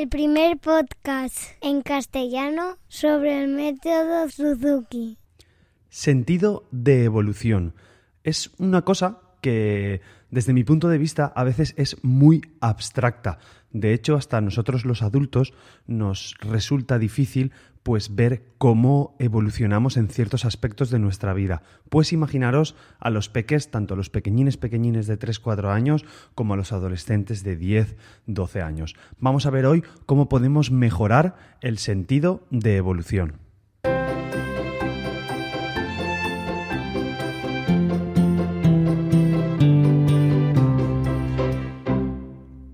el primer podcast en castellano sobre el método Suzuki. Sentido de evolución. Es una cosa que, desde mi punto de vista, a veces es muy abstracta. De hecho, hasta nosotros los adultos nos resulta difícil pues ver cómo evolucionamos en ciertos aspectos de nuestra vida. Pues imaginaros a los peques, tanto a los pequeñines pequeñines de 3-4 años como a los adolescentes de 10-12 años. Vamos a ver hoy cómo podemos mejorar el sentido de evolución.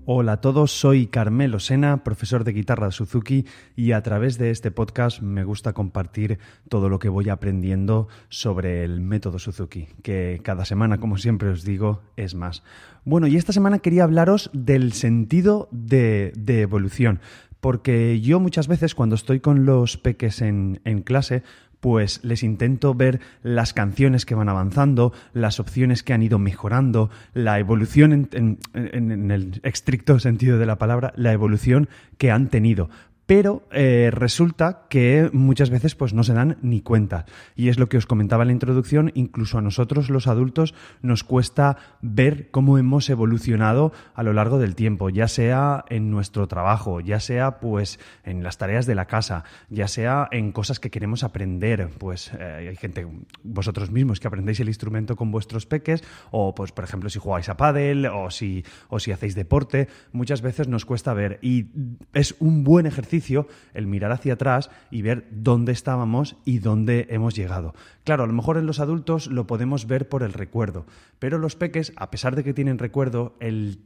Hola a todos, soy Carmelo Sena, profesor de guitarra Suzuki y a través de este podcast me gusta compartir todo lo que voy aprendiendo sobre el método Suzuki, que cada semana, como siempre os digo, es más. Bueno, y esta semana quería hablaros del sentido de, de evolución, porque yo muchas veces cuando estoy con los peques en, en clase, pues les intento ver las canciones que van avanzando, las opciones que han ido mejorando, la evolución en, el estricto sentido de la palabra, la evolución que han tenido pero eh, resulta que muchas veces pues no se dan ni cuenta. Y es lo que os comentaba en la introducción, incluso a nosotros los adultos nos cuesta ver cómo hemos evolucionado a lo largo del tiempo, ya sea en nuestro trabajo, ya sea pues en las tareas de la casa, ya sea en cosas que queremos aprender, pues eh, hay gente, vosotros mismos que aprendéis el instrumento con vuestros peques, o pues por ejemplo si jugáis a pádel, o si, o si hacéis deporte, muchas veces nos cuesta ver y es un buen ejercicio el mirar hacia atrás y ver dónde estábamos y dónde hemos llegado. Claro, a lo mejor en los adultos lo podemos ver por el recuerdo, pero los peques, a pesar de que tienen recuerdo, el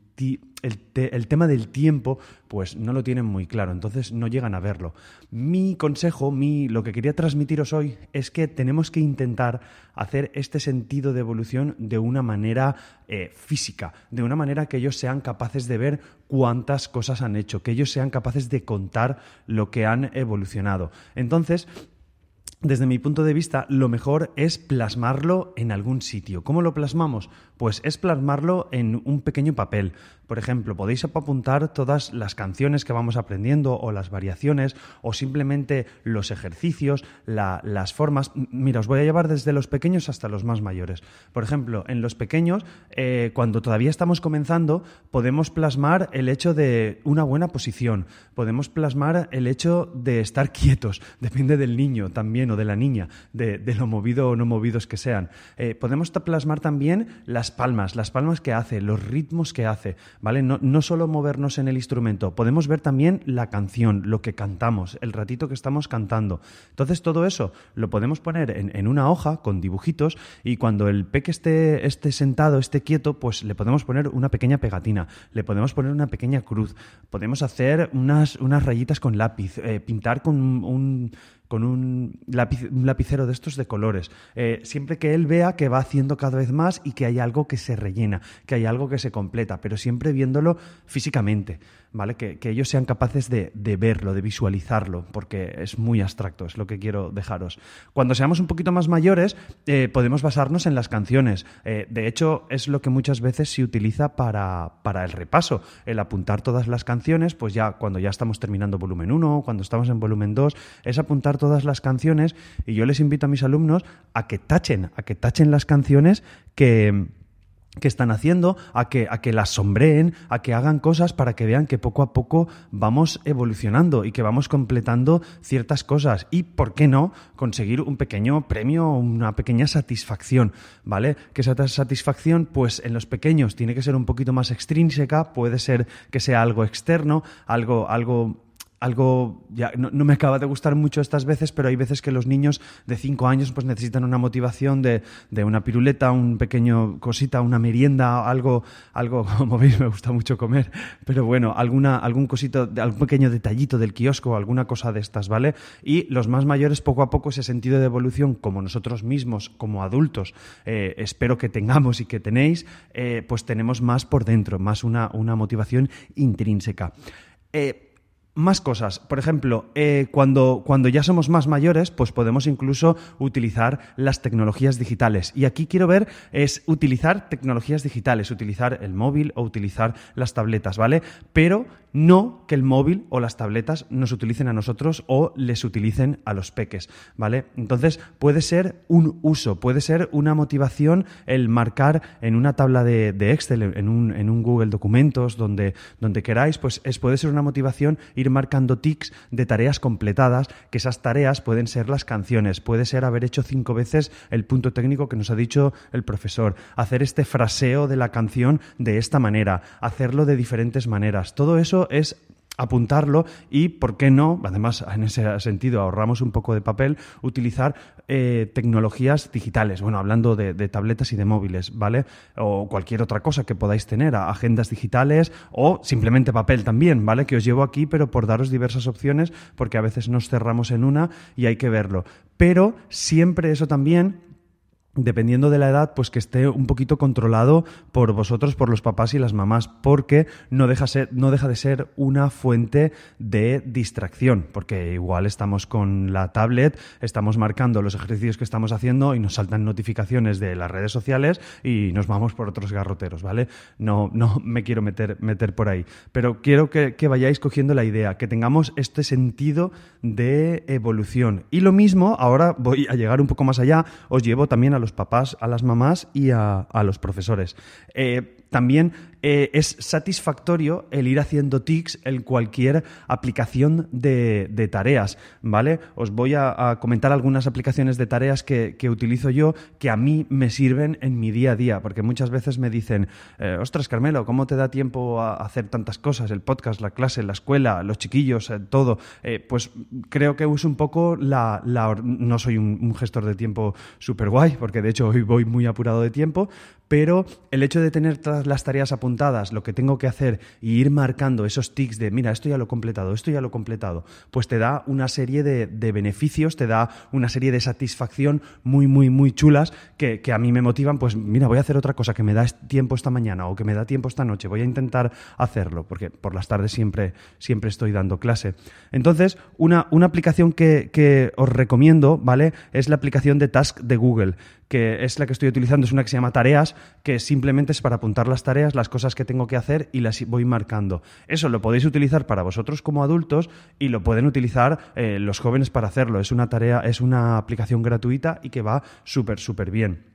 el, tema del tiempo, pues no lo tienen muy claro, entonces no llegan a verlo. Mi consejo, mi, lo que quería transmitiros hoy es que tenemos que intentar hacer este sentido de evolución de una manera eh, física, de una manera que ellos sean capaces de ver cuántas cosas han hecho, que ellos sean capaces de contar lo que han evolucionado. Entonces, desde mi punto de vista, lo mejor es plasmarlo en algún sitio. ¿Cómo lo plasmamos? Pues es plasmarlo en un pequeño papel. Por ejemplo, podéis apuntar todas las canciones que vamos aprendiendo o las variaciones o simplemente los ejercicios, las formas. Mira, os voy a llevar desde los pequeños hasta los más mayores. Por ejemplo, en los pequeños, eh, cuando todavía estamos comenzando, podemos plasmar el hecho de una buena posición, podemos plasmar el hecho de estar quietos, depende del niño también o de la niña, de, lo movido o no movidos que sean. Eh, podemos plasmar también las palmas, las palmas que hace, los ritmos que hace. ¿Vale? No, solo movernos en el instrumento, podemos ver también la canción, lo que cantamos, el ratito que estamos cantando. Entonces todo eso lo podemos poner en, una hoja con dibujitos y cuando el peque esté, esté sentado, esté quieto, pues le podemos poner una pequeña pegatina, le podemos poner una pequeña cruz, podemos hacer unas, unas rayitas con lápiz, eh, pintar con un con un, lapicero de estos de colores. Eh, siempre que él vea que va haciendo cada vez más y que hay algo que se rellena, que hay algo que se completa, pero siempre viéndolo físicamente. ¿vale? Que, ellos sean capaces de, verlo, de visualizarlo, porque es muy abstracto, es lo que quiero dejaros. Cuando seamos un poquito más mayores, eh, podemos basarnos en las canciones. Eh, de hecho, es lo que muchas veces se utiliza para, para, el repaso, el apuntar todas las canciones, pues ya cuando ya estamos terminando volumen 1, cuando estamos en volumen 2, es apuntar todas las canciones y yo les invito a mis alumnos a que tachen, a que tachen las canciones que que están haciendo, a que, a que las sombreen, a que hagan cosas para que vean que poco a poco vamos evolucionando y que vamos completando ciertas cosas y, ¿por qué no?, conseguir un pequeño premio una pequeña satisfacción, ¿vale? Que esa satisfacción, pues en los pequeños tiene que ser un poquito más extrínseca, puede ser que sea algo externo, algo, algo algo, ya no, me acaba de gustar mucho estas veces, pero hay veces que los niños de 5 años pues necesitan una motivación de, de, una piruleta, un pequeño cosita, una merienda, algo, algo, como veis me gusta mucho comer, pero bueno, alguna, algún cosito, algún pequeño detallito del kiosco, alguna cosa de estas, ¿vale? Y los más mayores poco a poco ese sentido de evolución, como nosotros mismos, como adultos, eh, espero que tengamos y que tenéis, eh, pues tenemos más por dentro, más una, una motivación intrínseca. Eh, Más cosas. Por ejemplo, eh, cuando, cuando ya somos más mayores, pues podemos incluso utilizar las tecnologías digitales. Y aquí quiero ver es utilizar tecnologías digitales, utilizar el móvil o utilizar las tabletas, ¿vale? Pero no que el móvil o las tabletas nos utilicen a nosotros o les utilicen a los peques, ¿vale? Entonces puede ser un uso, puede ser una motivación el marcar en una tabla de, Excel, en un, en un, Google Documentos, donde, donde queráis, pues es, puede ser una motivación ir marcando tics de tareas completadas, que esas tareas pueden ser las canciones, puede ser haber hecho cinco veces el punto técnico que nos ha dicho el profesor, hacer este fraseo de la canción de esta manera, hacerlo de diferentes maneras. Todo eso es apuntarlo y, ¿por qué no? Además, en ese sentido, ahorramos un poco de papel, utilizar eh, tecnologías digitales. Bueno, hablando de, tabletas y de móviles, ¿vale? O cualquier otra cosa que podáis tener, agendas digitales o simplemente papel también, ¿vale? Que os llevo aquí, pero por daros diversas opciones, porque a veces nos cerramos en una y hay que verlo. Pero siempre eso también dependiendo de la edad, pues que esté un poquito controlado por vosotros, por los papás y las mamás, porque no deja, de ser una fuente de distracción, porque igual estamos con la tablet, estamos marcando los ejercicios que estamos haciendo y nos saltan notificaciones de las redes sociales y nos vamos por otros garroteros, ¿vale? No, no me quiero meter, meter por ahí, pero quiero que, que vayáis cogiendo la idea, que tengamos este sentido de evolución. Y lo mismo, ahora voy a llegar un poco más allá, os llevo también a los papás, a las mamás y a, los profesores. Eh, también eh, es satisfactorio el ir haciendo tics en cualquier aplicación de, tareas, ¿vale? Os voy a, comentar algunas aplicaciones de tareas que, utilizo yo que a mí me sirven en mi día a día, porque muchas veces me dicen, eh, ostras, Carmelo, ¿cómo te da tiempo a hacer tantas cosas? El podcast, la clase, la escuela, los chiquillos, todo. pues creo que uso un poco la... no soy un, un gestor de tiempo súper guay, porque de hecho hoy voy muy apurado de tiempo, pero el hecho de tener todas las tareas apuntadas, lo que tengo que hacer y ir marcando esos tics de, mira, esto ya lo he completado, esto ya lo he completado, pues te da una serie de, beneficios, te da una serie de satisfacción muy, muy, muy chulas que, a mí me motivan, pues mira, voy a hacer otra cosa que me da tiempo esta mañana o que me da tiempo esta noche, voy a intentar hacerlo, porque por las tardes siempre, siempre estoy dando clase. Entonces, una, una aplicación que, que os recomiendo, ¿vale? Es la aplicación de Task de Google que es la que estoy utilizando, es una que se llama Tareas, que simplemente es para apuntar las tareas, las cosas que tengo que hacer y las voy marcando. Eso lo podéis utilizar para vosotros como adultos y lo pueden utilizar eh, los jóvenes para hacerlo. Es una tarea, es una aplicación gratuita y que va súper, súper bien.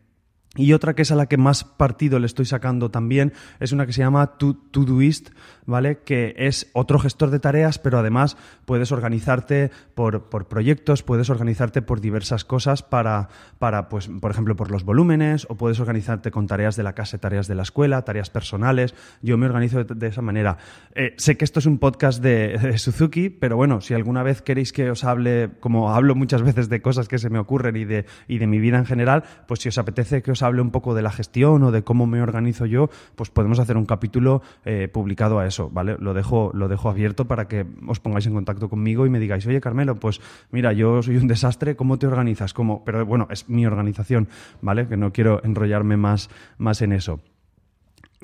Y otra que es a la que más partido le estoy sacando también es una que se llama Todoist, ¿vale? Que es otro gestor de tareas, pero además puedes organizarte por, proyectos, puedes organizarte por diversas cosas para, para, pues, por ejemplo, por los volúmenes, o puedes organizarte con tareas de la casa, tareas de la escuela, tareas personales. Yo me organizo de, esa manera. Eh, sé que esto es un podcast de, Suzuki, pero bueno, si alguna vez queréis que os hable, como hablo muchas veces de cosas que se me ocurren y de, y de mi vida en general, pues si os apetece que os hable un poco de la gestión o de cómo me organizo yo, pues podemos hacer un capítulo eh, publicado a eso ¿vale? Lo dejo, lo dejo abierto para que os pongáis en contacto conmigo y me digáis, oye, Carmelo, pues mira, yo soy un desastre, ¿cómo te organizas? ¿Cómo? Pero bueno, es mi organización, ¿vale? Que no quiero enrollarme más, más en eso.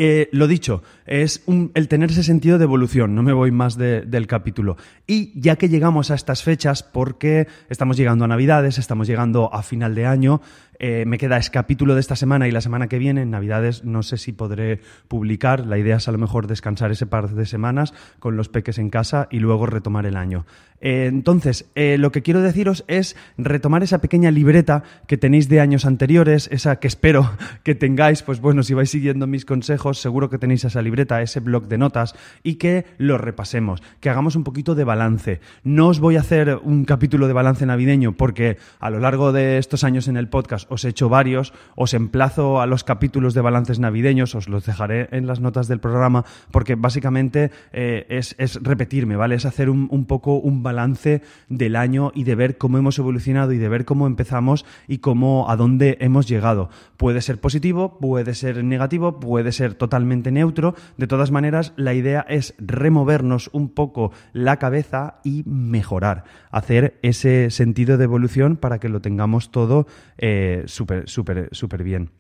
Eh, lo dicho, es el tener ese sentido de evolución, no me voy más del capítulo. Y ya que llegamos a estas fechas, porque estamos llegando a Navidades, estamos llegando a final de año, eh, me queda ese capítulo de esta semana y la semana que viene, en Navidades, no sé si podré publicar. La idea es a lo mejor descansar ese par de semanas con los peques en casa y luego retomar el año. Eh, entonces, lo que quiero deciros es retomar esa pequeña libreta que tenéis de años anteriores, esa que espero que tengáis, pues bueno, si vais siguiendo mis consejos, seguro que tenéis esa libreta, ese blog de notas y que lo repasemos, que hagamos un poquito de balance. No os voy a hacer un capítulo de balance navideño porque a lo largo de estos años en el podcast os he hecho varios, os emplazo a los capítulos de balances navideños, os los dejaré en las notas del programa, porque básicamente eh, es, repetirme, ¿vale? Es hacer un, un, poco un balance del año y de ver cómo hemos evolucionado y de ver cómo empezamos y cómo, a dónde hemos llegado. Puede ser positivo, puede ser negativo, puede ser totalmente neutro. De todas maneras, la idea es removernos un poco la cabeza y mejorar, hacer ese sentido de evolución para que lo tengamos todo eh, súper, súper, súper bien.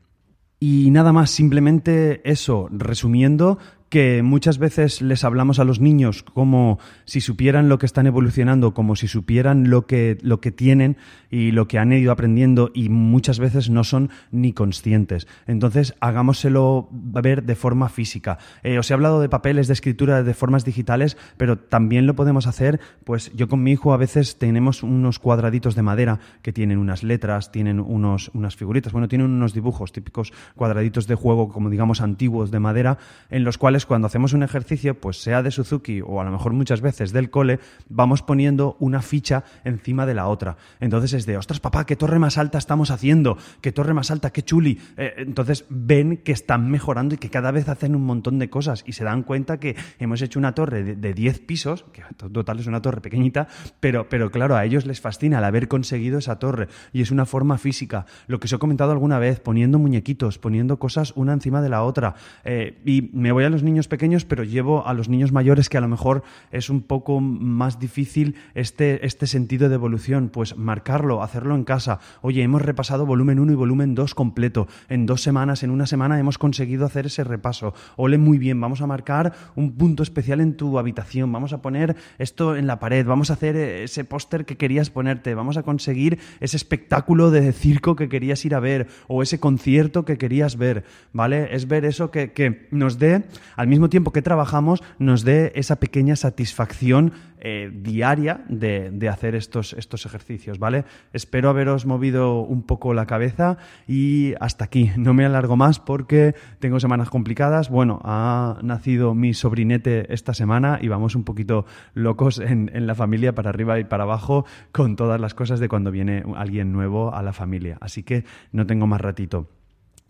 Y nada más, simplemente eso, resumiendo, que muchas veces les hablamos a los niños como si supieran lo que están evolucionando, como si supieran lo que, lo que tienen y lo que han ido aprendiendo y muchas veces no son ni conscientes. Entonces, hagámoselo ver de forma física. Eh, os he hablado de papeles de escritura de formas digitales, pero también lo podemos hacer, pues yo con mi hijo a veces tenemos unos cuadraditos de madera que tienen unas letras, tienen unos, unas figuritas, bueno, tienen unos dibujos típicos cuadraditos de juego, como digamos antiguos de madera, en los cuales cuando hacemos un ejercicio, pues sea de Suzuki o a lo mejor muchas veces del cole, vamos poniendo una ficha encima de la otra. Entonces es de, ostras, papá, qué torre más alta estamos haciendo, qué torre más alta, qué chuli. Eh, entonces ven que están mejorando y que cada vez hacen un montón de cosas y se dan cuenta que hemos hecho una torre de, 10 pisos, que total es una torre pequeñita, pero, pero claro, a ellos les fascina el haber conseguido esa torre y es una forma física. Lo que os he comentado alguna vez, poniendo muñequitos, poniendo cosas una encima de la otra. Eh, y me voy a los niños pequeños, pero llevo a los niños mayores que a lo mejor es un poco más difícil este, este sentido de evolución, pues marcarlo, hacerlo en casa. Oye, hemos repasado volumen 1 y volumen 2 completo. En dos semanas, en una semana hemos conseguido hacer ese repaso. Ole, muy bien, vamos a marcar un punto especial en tu habitación, vamos a poner esto en la pared, vamos a hacer ese póster que querías ponerte, vamos a conseguir ese espectáculo de circo que querías ir a ver o ese concierto que querías ver, ¿vale? Es ver eso que, que nos dé, al mismo tiempo que trabajamos, nos dé esa pequeña satisfacción eh, diaria de, hacer estos, estos ejercicios, ¿vale? Espero haberos movido un poco la cabeza y hasta aquí. No me alargo más porque tengo semanas complicadas. Bueno, ha nacido mi sobrinete esta semana y vamos un poquito locos en, en la familia para arriba y para abajo con todas las cosas de cuando viene alguien nuevo a la familia. Así que no tengo más ratito.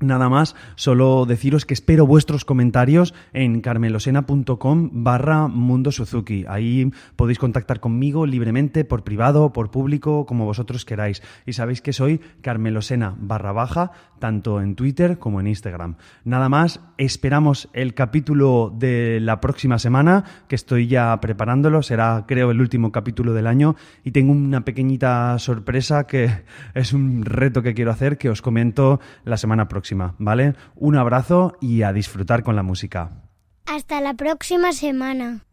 Nada más, solo deciros que espero vuestros comentarios en carmelosena.com barra Mundo Suzuki. Ahí podéis contactar conmigo libremente, por privado, por público, como vosotros queráis. Y sabéis que soy carmelosena barra baja, tanto en Twitter como en Instagram. Nada más, esperamos el capítulo de la próxima semana, que estoy ya preparándolo. Será, creo, el último capítulo del año. Y tengo una pequeñita sorpresa que es un reto que quiero hacer, que os comento la semana ¿vale? Un abrazo y a disfrutar con la música. Hasta la próxima semana.